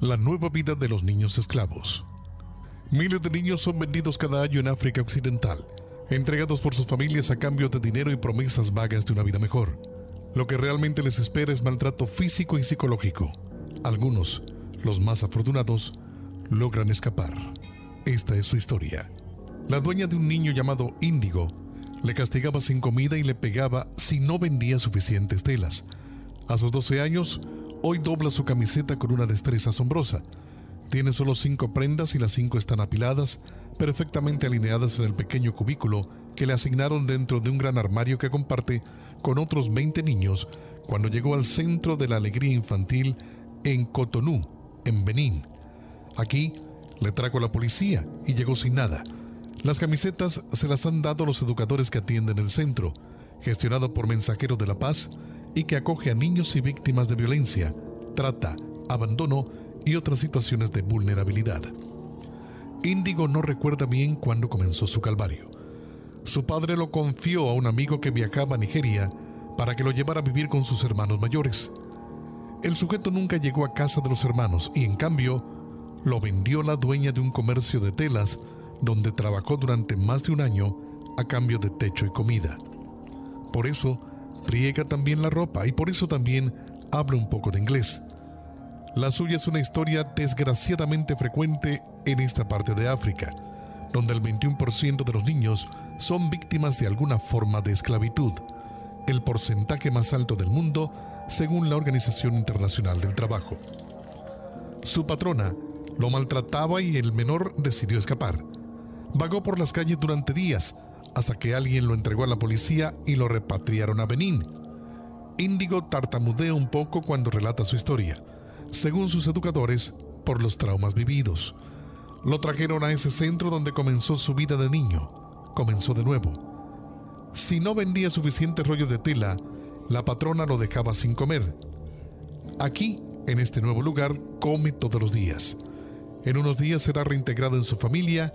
La nueva vida de los niños esclavos. Miles de niños son vendidos cada año en África Occidental, entregados por sus familias a cambio de dinero y promesas vagas de una vida mejor. Lo que realmente les espera es maltrato físico y psicológico. Algunos, los más afortunados, logran escapar. Esta es su historia. La dueña de un niño llamado Índigo le castigaba sin comida y le pegaba si no vendía suficientes telas. A sus 12 años, hoy dobla su camiseta con una destreza asombrosa. Tiene solo cinco prendas y las cinco están apiladas, perfectamente alineadas en el pequeño cubículo que le asignaron dentro de un gran armario que comparte con otros 20 niños cuando llegó al centro de la alegría infantil en Cotonou, en Benín. Aquí le trajo la policía y llegó sin nada. Las camisetas se las han dado los educadores que atienden el centro, gestionado por Mensajeros de la Paz y que acoge a niños y víctimas de violencia, trata, abandono y otras situaciones de vulnerabilidad. Índigo no recuerda bien cuándo comenzó su calvario. Su padre lo confió a un amigo que viajaba a Nigeria para que lo llevara a vivir con sus hermanos mayores. El sujeto nunca llegó a casa de los hermanos y en cambio lo vendió la dueña de un comercio de telas donde trabajó durante más de un año a cambio de techo y comida. Por eso, friega también la ropa y por eso también habla un poco de inglés. La suya es una historia desgraciadamente frecuente en esta parte de África, donde el 21% de los niños son víctimas de alguna forma de esclavitud, el porcentaje más alto del mundo según la Organización Internacional del Trabajo. Su patrona lo maltrataba y el menor decidió escapar. Vagó por las calles durante días hasta que alguien lo entregó a la policía y lo repatriaron a Benín. Índigo tartamudea un poco cuando relata su historia, según sus educadores, por los traumas vividos. Lo trajeron a ese centro donde comenzó su vida de niño. Comenzó de nuevo. Si no vendía suficiente rollo de tela, la patrona lo dejaba sin comer. Aquí, en este nuevo lugar, come todos los días. En unos días será reintegrado en su familia,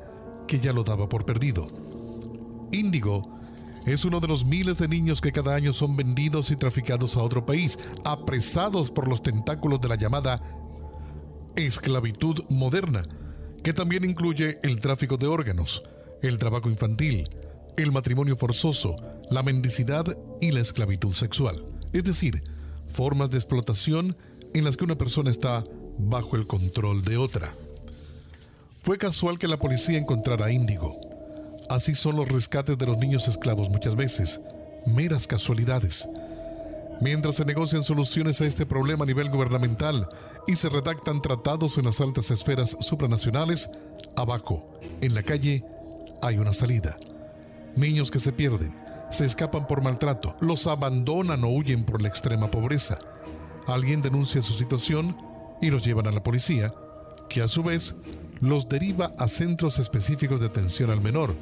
que ya lo daba por perdido. Índigo es uno de los miles de niños que cada año son vendidos y traficados a otro país, apresados por los tentáculos de la llamada esclavitud moderna, que también incluye el tráfico de órganos, el trabajo infantil, el matrimonio forzoso, la mendicidad y la esclavitud sexual, es decir, formas de explotación en las que una persona está bajo el control de otra. Fue casual que la policía encontrara a Índigo. Así son los rescates de los niños esclavos muchas veces, meras casualidades. Mientras se negocian soluciones a este problema a nivel gubernamental y se redactan tratados en las altas esferas supranacionales, abajo, en la calle, hay una salida. Niños que se pierden, se escapan por maltrato, los abandonan o huyen por la extrema pobreza. Alguien denuncia su situación y los llevan a la policía, que a su vez los deriva a centros específicos de atención al menor,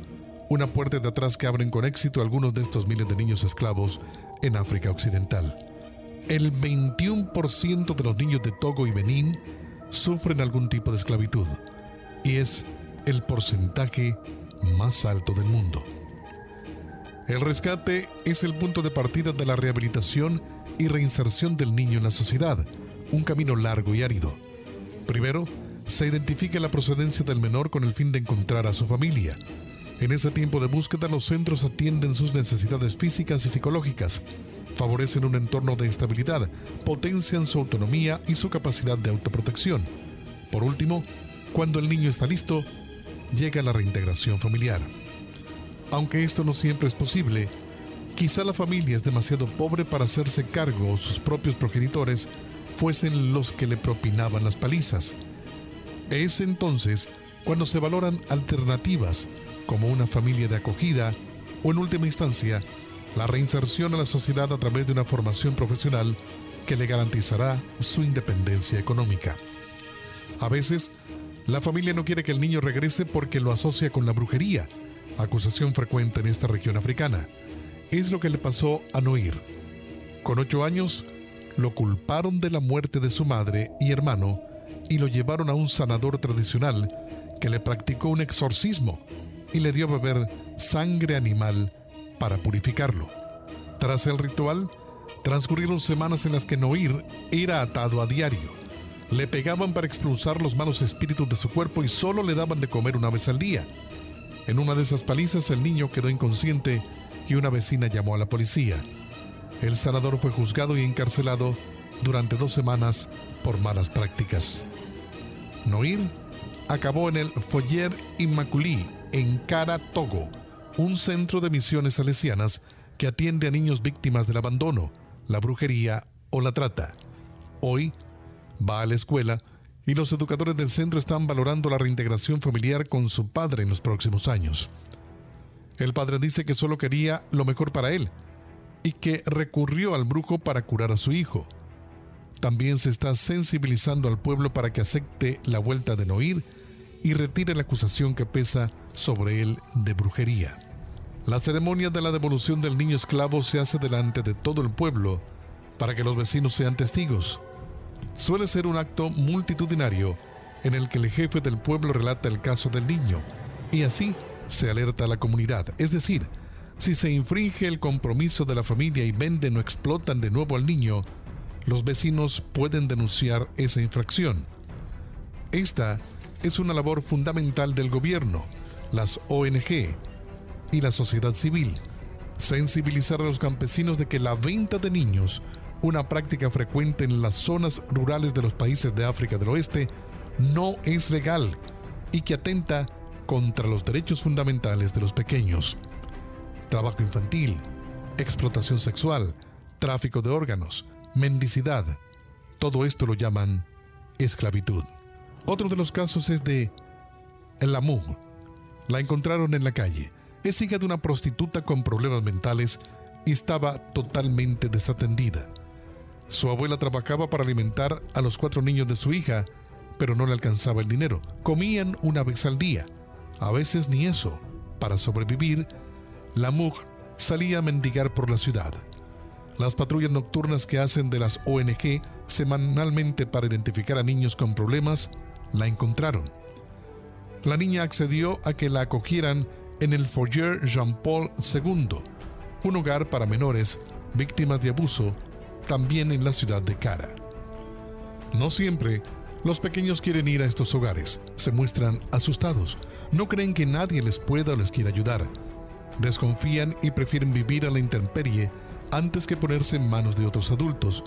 una puerta de atrás que abren con éxito algunos de estos miles de niños esclavos en África Occidental. El 21% de los niños de Togo y Benín sufren algún tipo de esclavitud y es el porcentaje más alto del mundo. El rescate es el punto de partida de la rehabilitación y reinserción del niño en la sociedad, un camino largo y árido. Primero, se identifica la procedencia del menor con el fin de encontrar a su familia. En ese tiempo de búsqueda los centros atienden sus necesidades físicas y psicológicas, favorecen un entorno de estabilidad, potencian su autonomía y su capacidad de autoprotección. Por último, cuando el niño está listo, llega la reintegración familiar. Aunque esto no siempre es posible, quizá la familia es demasiado pobre para hacerse cargo o sus propios progenitores fuesen los que le propinaban las palizas. Es entonces cuando se valoran alternativas como una familia de acogida o en última instancia la reinserción a la sociedad a través de una formación profesional que le garantizará su independencia económica. A veces, la familia no quiere que el niño regrese porque lo asocia con la brujería, acusación frecuente en esta región africana. Es lo que le pasó a Noir. Con ocho años, lo culparon de la muerte de su madre y hermano y lo llevaron a un sanador tradicional que le practicó un exorcismo y le dio a beber sangre animal para purificarlo. Tras el ritual, transcurrieron semanas en las que Noir era atado a diario. Le pegaban para expulsar los malos espíritus de su cuerpo y solo le daban de comer una vez al día. En una de esas palizas el niño quedó inconsciente y una vecina llamó a la policía. El sanador fue juzgado y encarcelado durante dos semanas por malas prácticas. Noir acabó en el Foyer Immaculí, en Cara, Togo, un centro de misiones salesianas que atiende a niños víctimas del abandono, la brujería o la trata. Hoy va a la escuela y los educadores del centro están valorando la reintegración familiar con su padre en los próximos años. El padre dice que solo quería lo mejor para él y que recurrió al brujo para curar a su hijo. También se está sensibilizando al pueblo para que acepte la vuelta de Noir y retire la acusación que pesa sobre él de brujería. La ceremonia de la devolución del niño esclavo se hace delante de todo el pueblo para que los vecinos sean testigos. Suele ser un acto multitudinario en el que el jefe del pueblo relata el caso del niño y así se alerta a la comunidad. Es decir, si se infringe el compromiso de la familia y venden o explotan de nuevo al niño, los vecinos pueden denunciar esa infracción. Esta es una labor fundamental del gobierno, las ONG y la sociedad civil. Sensibilizar a los campesinos de que la venta de niños, una práctica frecuente en las zonas rurales de los países de África del Oeste, no es legal y que atenta contra los derechos fundamentales de los pequeños. Trabajo infantil, explotación sexual, tráfico de órganos, mendicidad, todo esto lo llaman esclavitud. Otro de los casos es de Lamu. La encontraron en la calle. Es hija de una prostituta con problemas mentales y estaba totalmente desatendida. Su abuela trabajaba para alimentar a los cuatro niños de su hija, pero no le alcanzaba el dinero. Comían una vez al día a veces ni eso. Para sobrevivir, la MUG salía a mendigar por la ciudad. Las patrullas nocturnas que hacen de las ONG semanalmente para identificar a niños con problemas la encontraron. La niña accedió a que la acogieran en el Foyer Jean-Paul II, un hogar para menores víctimas de abuso, también en la ciudad de Cara. No siempre los pequeños quieren ir a estos hogares, se muestran asustados, no creen que nadie les pueda o les quiera ayudar. Desconfían y prefieren vivir a la intemperie antes que ponerse en manos de otros adultos,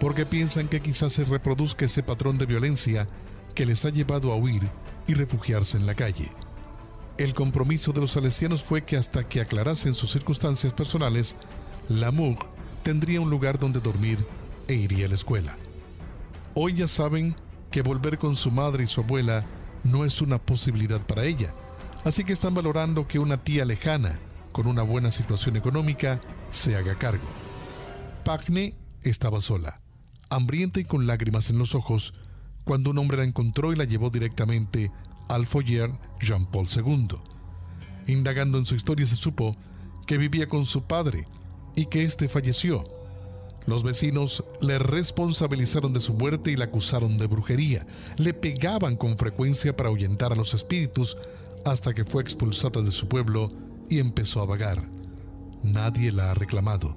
porque piensan que quizás se reproduzca ese patrón de violencia que les ha llevado a huir y refugiarse en la calle. El compromiso de los salesianos fue que hasta que aclarasen sus circunstancias personales, la MUG tendría un lugar donde dormir e iría a la escuela. Hoy ya saben que volver con su madre y su abuela no es una posibilidad para ella, así que están valorando que una tía lejana, con una buena situación económica, se haga cargo. Pagne estaba sola, hambrienta y con lágrimas en los ojos, cuando un hombre la encontró y la llevó directamente al foyer Jean-Paul II. Indagando en su historia se supo que vivía con su padre y que éste falleció los vecinos le responsabilizaron de su muerte y la acusaron de brujería. Le pegaban con frecuencia para ahuyentar a los espíritus hasta que fue expulsada de su pueblo y empezó a vagar. Nadie la ha reclamado.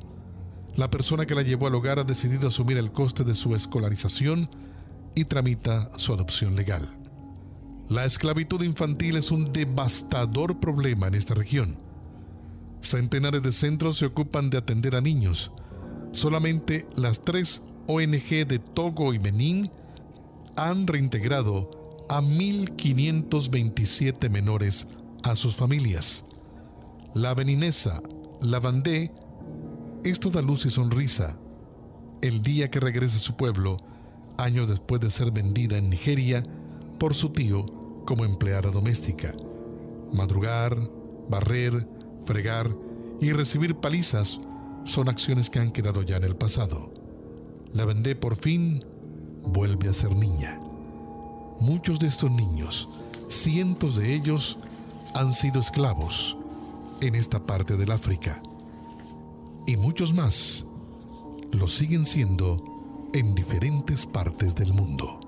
La persona que la llevó al hogar ha decidido asumir el coste de su escolarización y tramita su adopción legal. La esclavitud infantil es un devastador problema en esta región. Centenares de centros se ocupan de atender a niños, Solamente las tres ONG de Togo y Benín han reintegrado a 1.527 menores a sus familias. La beninesa, la Bandé, esto da luz y sonrisa. El día que regrese a su pueblo, años después de ser vendida en Nigeria por su tío como empleada doméstica. Madrugar, barrer, fregar y recibir palizas son acciones que han quedado ya en el pasado. La Vendée por fin vuelve a ser niña. Muchos de estos niños, cientos de ellos, han sido esclavos en esta parte del África. Y muchos más lo siguen siendo en diferentes partes del mundo.